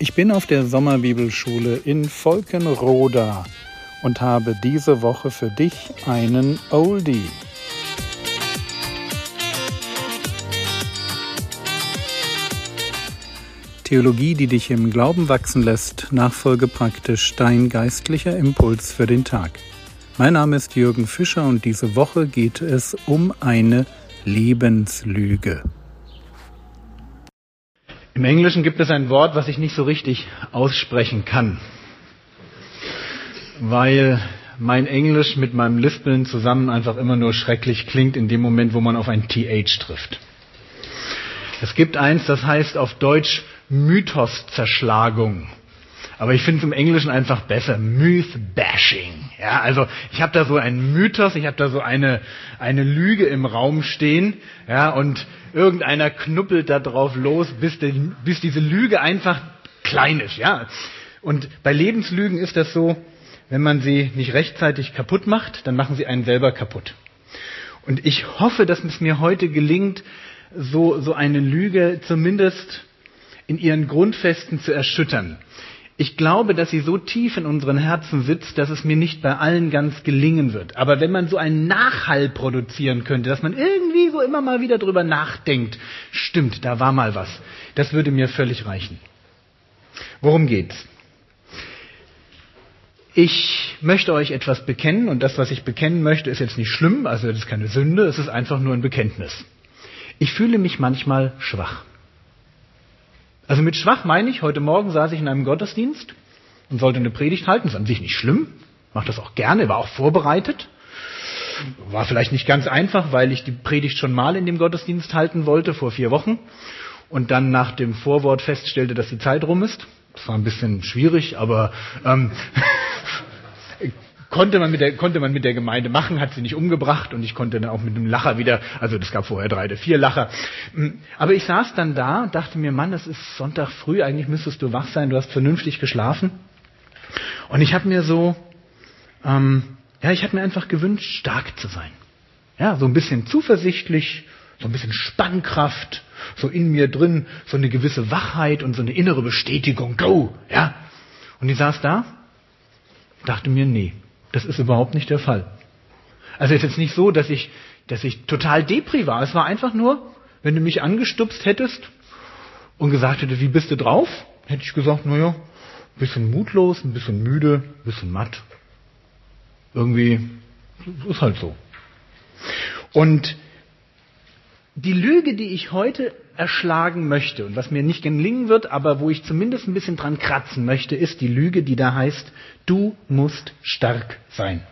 Ich bin auf der Sommerbibelschule in Volkenroda und habe diese Woche für dich einen Oldie. Theologie, die dich im Glauben wachsen lässt, nachfolge praktisch dein geistlicher Impuls für den Tag. Mein Name ist Jürgen Fischer und diese Woche geht es um eine Lebenslüge. Im Englischen gibt es ein Wort, was ich nicht so richtig aussprechen kann, weil mein Englisch mit meinem Lispeln zusammen einfach immer nur schrecklich klingt in dem Moment, wo man auf ein TH trifft. Es gibt eins, das heißt auf Deutsch Mythoszerschlagung. Aber ich finde es im Englischen einfach besser. Myth-Bashing. Ja, also ich habe da so einen Mythos, ich habe da so eine, eine Lüge im Raum stehen. Ja, und irgendeiner knuppelt da drauf los, bis, die, bis diese Lüge einfach klein ist. Ja. Und bei Lebenslügen ist das so, wenn man sie nicht rechtzeitig kaputt macht, dann machen sie einen selber kaputt. Und ich hoffe, dass es mir heute gelingt, so, so eine Lüge zumindest in ihren Grundfesten zu erschüttern. Ich glaube, dass sie so tief in unseren Herzen sitzt, dass es mir nicht bei allen ganz gelingen wird. Aber wenn man so einen Nachhall produzieren könnte, dass man irgendwie so immer mal wieder drüber nachdenkt, stimmt, da war mal was, das würde mir völlig reichen. Worum geht's? Ich möchte euch etwas bekennen und das, was ich bekennen möchte, ist jetzt nicht schlimm, also das ist keine Sünde, es ist einfach nur ein Bekenntnis. Ich fühle mich manchmal schwach. Also mit schwach meine ich, heute Morgen saß ich in einem Gottesdienst und sollte eine Predigt halten. Ist an sich nicht schlimm. Mache das auch gerne, war auch vorbereitet. War vielleicht nicht ganz einfach, weil ich die Predigt schon mal in dem Gottesdienst halten wollte, vor vier Wochen. Und dann nach dem Vorwort feststellte, dass die Zeit rum ist. Das war ein bisschen schwierig, aber ähm, konnte man, mit der, konnte man mit der Gemeinde machen, hat sie nicht umgebracht und ich konnte dann auch mit einem Lacher wieder, also das gab vorher drei oder vier Lacher. Hm, aber ich saß dann da, dachte mir, Mann, das ist Sonntag früh, eigentlich müsstest du wach sein, du hast vernünftig geschlafen. Und ich habe mir so, ähm, ja, ich habe mir einfach gewünscht, stark zu sein. Ja, so ein bisschen zuversichtlich, so ein bisschen Spannkraft, so in mir drin, so eine gewisse Wachheit und so eine innere Bestätigung, go, ja. Und ich saß da, dachte mir, nee, das ist überhaupt nicht der Fall. Also es ist jetzt nicht so, dass ich, dass ich total depri war. Es war einfach nur, wenn du mich angestupst hättest und gesagt hättest, wie bist du drauf? Hätte ich gesagt, naja, ein bisschen mutlos, ein bisschen müde, ein bisschen matt. Irgendwie ist halt so. Und die Lüge, die ich heute erschlagen möchte und was mir nicht gelingen wird, aber wo ich zumindest ein bisschen dran kratzen möchte, ist die Lüge, die da heißt, du musst stark sein.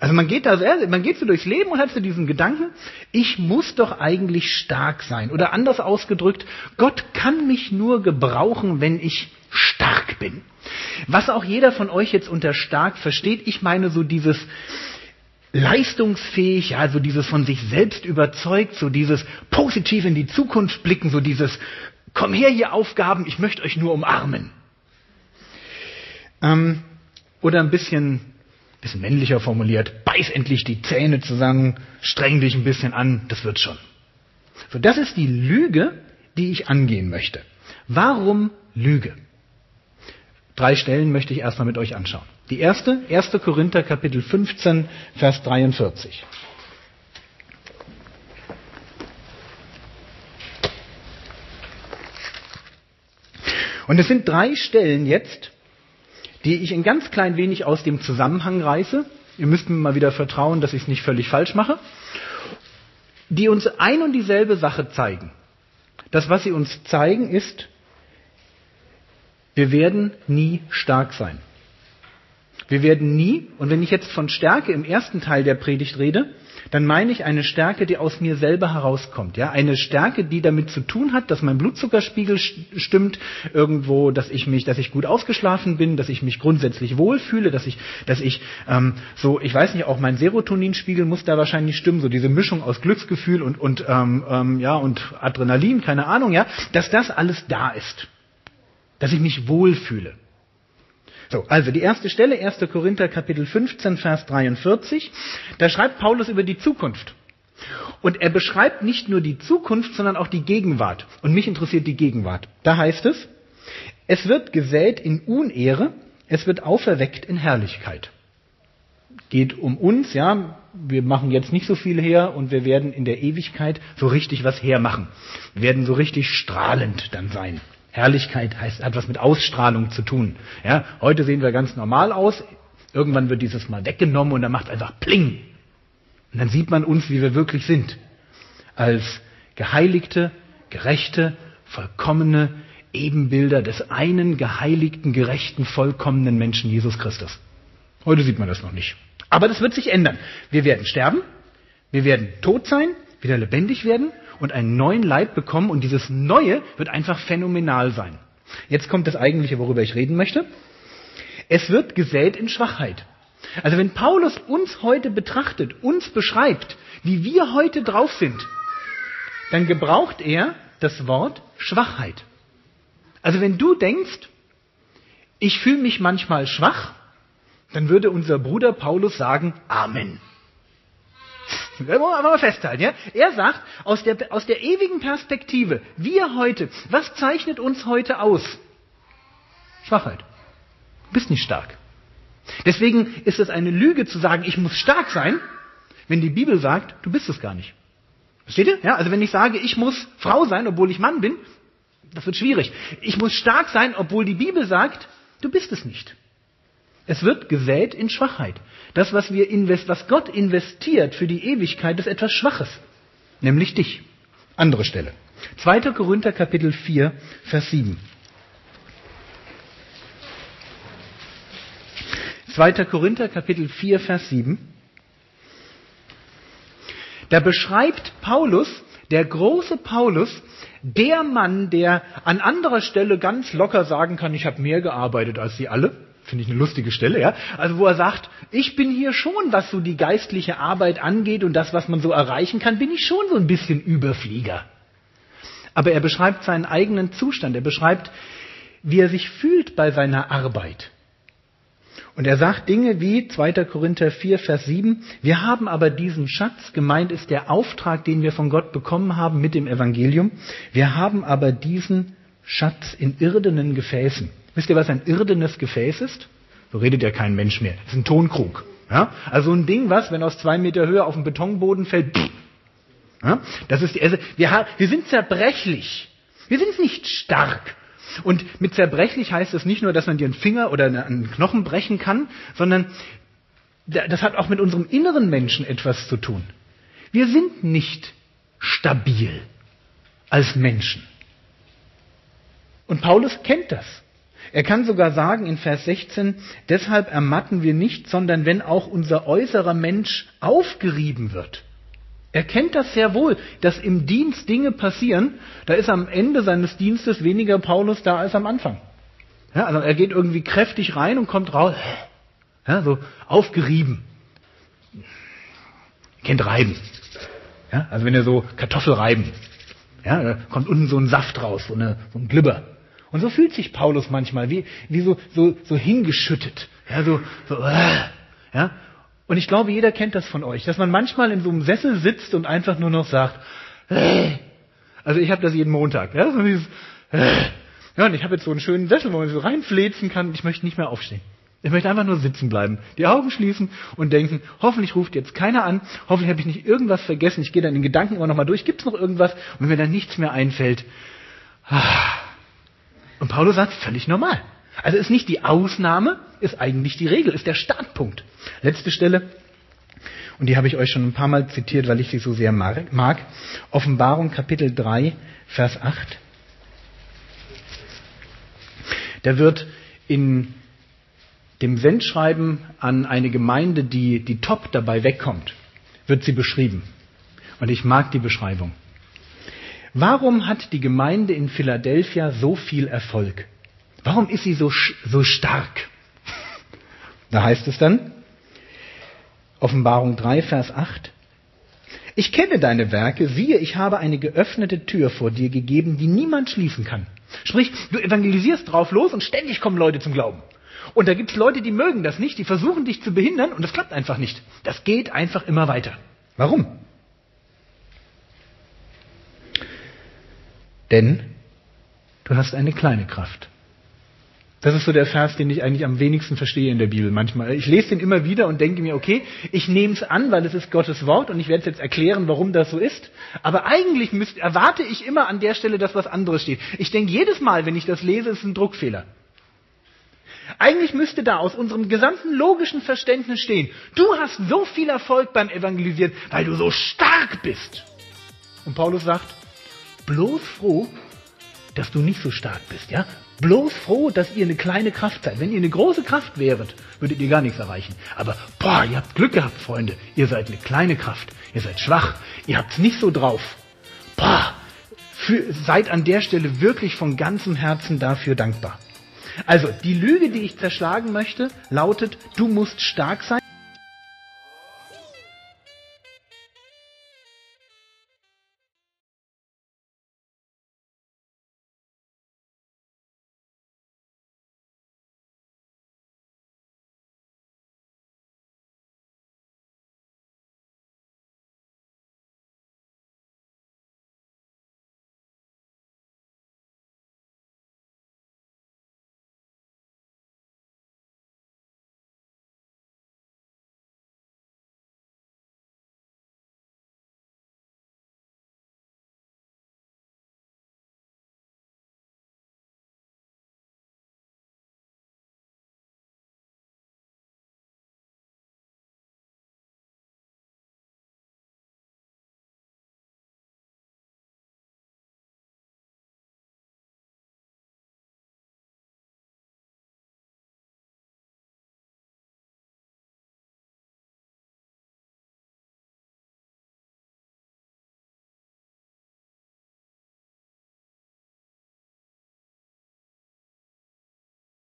Also man geht da sehr, man geht so durchs Leben und hat so diesen Gedanken, ich muss doch eigentlich stark sein. Oder anders ausgedrückt, Gott kann mich nur gebrauchen, wenn ich stark bin. Was auch jeder von euch jetzt unter stark versteht, ich meine so dieses, leistungsfähig, ja, so dieses von sich selbst überzeugt, so dieses positiv in die Zukunft blicken, so dieses komm her, ihr Aufgaben, ich möchte euch nur umarmen. Ähm, oder ein bisschen, bisschen männlicher formuliert, beiß endlich die Zähne zusammen, streng dich ein bisschen an, das wird schon. So, das ist die Lüge, die ich angehen möchte. Warum Lüge? Drei Stellen möchte ich erstmal mit euch anschauen. Die erste, 1. Korinther Kapitel 15, Vers 43. Und es sind drei Stellen jetzt, die ich ein ganz klein wenig aus dem Zusammenhang reiße. Ihr müsst mir mal wieder vertrauen, dass ich es nicht völlig falsch mache. Die uns ein und dieselbe Sache zeigen. Das, was sie uns zeigen, ist, wir werden nie stark sein. Wir werden nie, und wenn ich jetzt von Stärke im ersten Teil der Predigt rede, dann meine ich eine Stärke, die aus mir selber herauskommt. Ja, eine Stärke, die damit zu tun hat, dass mein Blutzuckerspiegel stimmt, irgendwo, dass ich mich, dass ich gut ausgeschlafen bin, dass ich mich grundsätzlich wohlfühle, dass ich, dass ich ähm, so, ich weiß nicht, auch mein Serotoninspiegel muss da wahrscheinlich stimmen, so diese Mischung aus Glücksgefühl und und ähm, ähm, ja und Adrenalin, keine Ahnung, ja, dass das alles da ist, dass ich mich wohlfühle. So, also die erste Stelle, 1. Korinther Kapitel 15, Vers 43, da schreibt Paulus über die Zukunft. Und er beschreibt nicht nur die Zukunft, sondern auch die Gegenwart. Und mich interessiert die Gegenwart. Da heißt es, es wird gesät in Unehre, es wird auferweckt in Herrlichkeit. Geht um uns, ja. Wir machen jetzt nicht so viel her und wir werden in der Ewigkeit so richtig was hermachen. Wir werden so richtig strahlend dann sein. Herrlichkeit heißt, hat was mit Ausstrahlung zu tun. Ja, heute sehen wir ganz normal aus. Irgendwann wird dieses mal weggenommen und dann macht einfach Pling. Und dann sieht man uns, wie wir wirklich sind. Als geheiligte, gerechte, vollkommene Ebenbilder des einen geheiligten, gerechten, vollkommenen Menschen Jesus Christus. Heute sieht man das noch nicht. Aber das wird sich ändern. Wir werden sterben, wir werden tot sein, wieder lebendig werden und einen neuen Leib bekommen und dieses Neue wird einfach phänomenal sein. Jetzt kommt das eigentliche, worüber ich reden möchte. Es wird gesät in Schwachheit. Also wenn Paulus uns heute betrachtet, uns beschreibt, wie wir heute drauf sind, dann gebraucht er das Wort Schwachheit. Also wenn du denkst, ich fühle mich manchmal schwach, dann würde unser Bruder Paulus sagen, Amen. Wollen wir mal festhalten, ja? Er sagt, aus der, aus der ewigen Perspektive, wir heute, was zeichnet uns heute aus? Schwachheit. Du bist nicht stark. Deswegen ist es eine Lüge zu sagen, ich muss stark sein, wenn die Bibel sagt, du bist es gar nicht. Versteht ihr? Ja, also wenn ich sage, ich muss Frau sein, obwohl ich Mann bin, das wird schwierig. Ich muss stark sein, obwohl die Bibel sagt, du bist es nicht. Es wird gesät in Schwachheit. Das, was, wir invest, was Gott investiert für die Ewigkeit, ist etwas Schwaches. Nämlich dich. Andere Stelle. 2. Korinther Kapitel 4, Vers 7. 2. Korinther Kapitel 4, Vers 7. Da beschreibt Paulus, der große Paulus, der Mann, der an anderer Stelle ganz locker sagen kann, ich habe mehr gearbeitet als sie alle. Finde ich eine lustige Stelle, ja. Also wo er sagt, ich bin hier schon, was so die geistliche Arbeit angeht und das, was man so erreichen kann, bin ich schon so ein bisschen Überflieger. Aber er beschreibt seinen eigenen Zustand. Er beschreibt, wie er sich fühlt bei seiner Arbeit. Und er sagt Dinge wie 2. Korinther 4, Vers 7, wir haben aber diesen Schatz, gemeint ist der Auftrag, den wir von Gott bekommen haben mit dem Evangelium, wir haben aber diesen Schatz in irdenen Gefäßen. Wisst ihr, was ein irdenes Gefäß ist? So redet ja kein Mensch mehr. Das ist ein Tonkrug. Ja? Also ein Ding, was, wenn aus zwei Meter Höhe auf den Betonboden fällt, pff, ja? das ist, also wir, wir sind zerbrechlich. Wir sind nicht stark. Und mit zerbrechlich heißt es nicht nur, dass man dir einen Finger oder einen Knochen brechen kann, sondern das hat auch mit unserem inneren Menschen etwas zu tun. Wir sind nicht stabil als Menschen. Und Paulus kennt das. Er kann sogar sagen in Vers 16, deshalb ermatten wir nicht, sondern wenn auch unser äußerer Mensch aufgerieben wird. Er kennt das sehr wohl, dass im Dienst Dinge passieren, da ist am Ende seines Dienstes weniger Paulus da als am Anfang. Ja, also er geht irgendwie kräftig rein und kommt raus, ja, so aufgerieben. Kennt Reiben. Ja, also wenn er so Kartoffel reiben, ja, da kommt unten so ein Saft raus, so, eine, so ein Glibber. Und so fühlt sich Paulus manchmal, wie, wie so, so, so hingeschüttet. Ja, so, so, äh, ja. Und ich glaube, jeder kennt das von euch, dass man manchmal in so einem Sessel sitzt und einfach nur noch sagt, äh. also ich habe das jeden Montag. Ja, so dieses, äh. ja und ich habe jetzt so einen schönen Sessel, wo man so reinflezen kann. Ich möchte nicht mehr aufstehen. Ich möchte einfach nur sitzen bleiben, die Augen schließen und denken, hoffentlich ruft jetzt keiner an, hoffentlich habe ich nicht irgendwas vergessen. Ich gehe dann in Gedanken immer noch mal durch, gibt es noch irgendwas? Und wenn mir dann nichts mehr einfällt, ah. Und Paulus sagt, völlig normal. Also ist nicht die Ausnahme, ist eigentlich die Regel, ist der Startpunkt. Letzte Stelle, und die habe ich euch schon ein paar Mal zitiert, weil ich sie so sehr mag. Offenbarung Kapitel 3, Vers 8. Da wird in dem Sendschreiben an eine Gemeinde, die, die top dabei wegkommt, wird sie beschrieben. Und ich mag die Beschreibung. Warum hat die Gemeinde in Philadelphia so viel Erfolg? Warum ist sie so, so stark? Da heißt es dann, Offenbarung 3, Vers 8, ich kenne deine Werke, siehe, ich habe eine geöffnete Tür vor dir gegeben, die niemand schließen kann. Sprich, du evangelisierst drauf los und ständig kommen Leute zum Glauben. Und da gibt es Leute, die mögen das nicht, die versuchen dich zu behindern und das klappt einfach nicht. Das geht einfach immer weiter. Warum? Denn du hast eine kleine Kraft. Das ist so der Vers, den ich eigentlich am wenigsten verstehe in der Bibel manchmal. Ich lese den immer wieder und denke mir, okay, ich nehme es an, weil es ist Gottes Wort und ich werde es jetzt erklären, warum das so ist. Aber eigentlich müsst, erwarte ich immer an der Stelle, dass was anderes steht. Ich denke jedes Mal, wenn ich das lese, ist es ein Druckfehler. Eigentlich müsste da aus unserem gesamten logischen Verständnis stehen, du hast so viel Erfolg beim Evangelisieren, weil du so stark bist. Und Paulus sagt, bloß froh, dass du nicht so stark bist, ja? Bloß froh, dass ihr eine kleine Kraft seid. Wenn ihr eine große Kraft wäret, würdet ihr gar nichts erreichen. Aber, boah, ihr habt Glück gehabt, Freunde. Ihr seid eine kleine Kraft. Ihr seid schwach. Ihr habt's nicht so drauf. Boah, für, seid an der Stelle wirklich von ganzem Herzen dafür dankbar. Also, die Lüge, die ich zerschlagen möchte, lautet, du musst stark sein.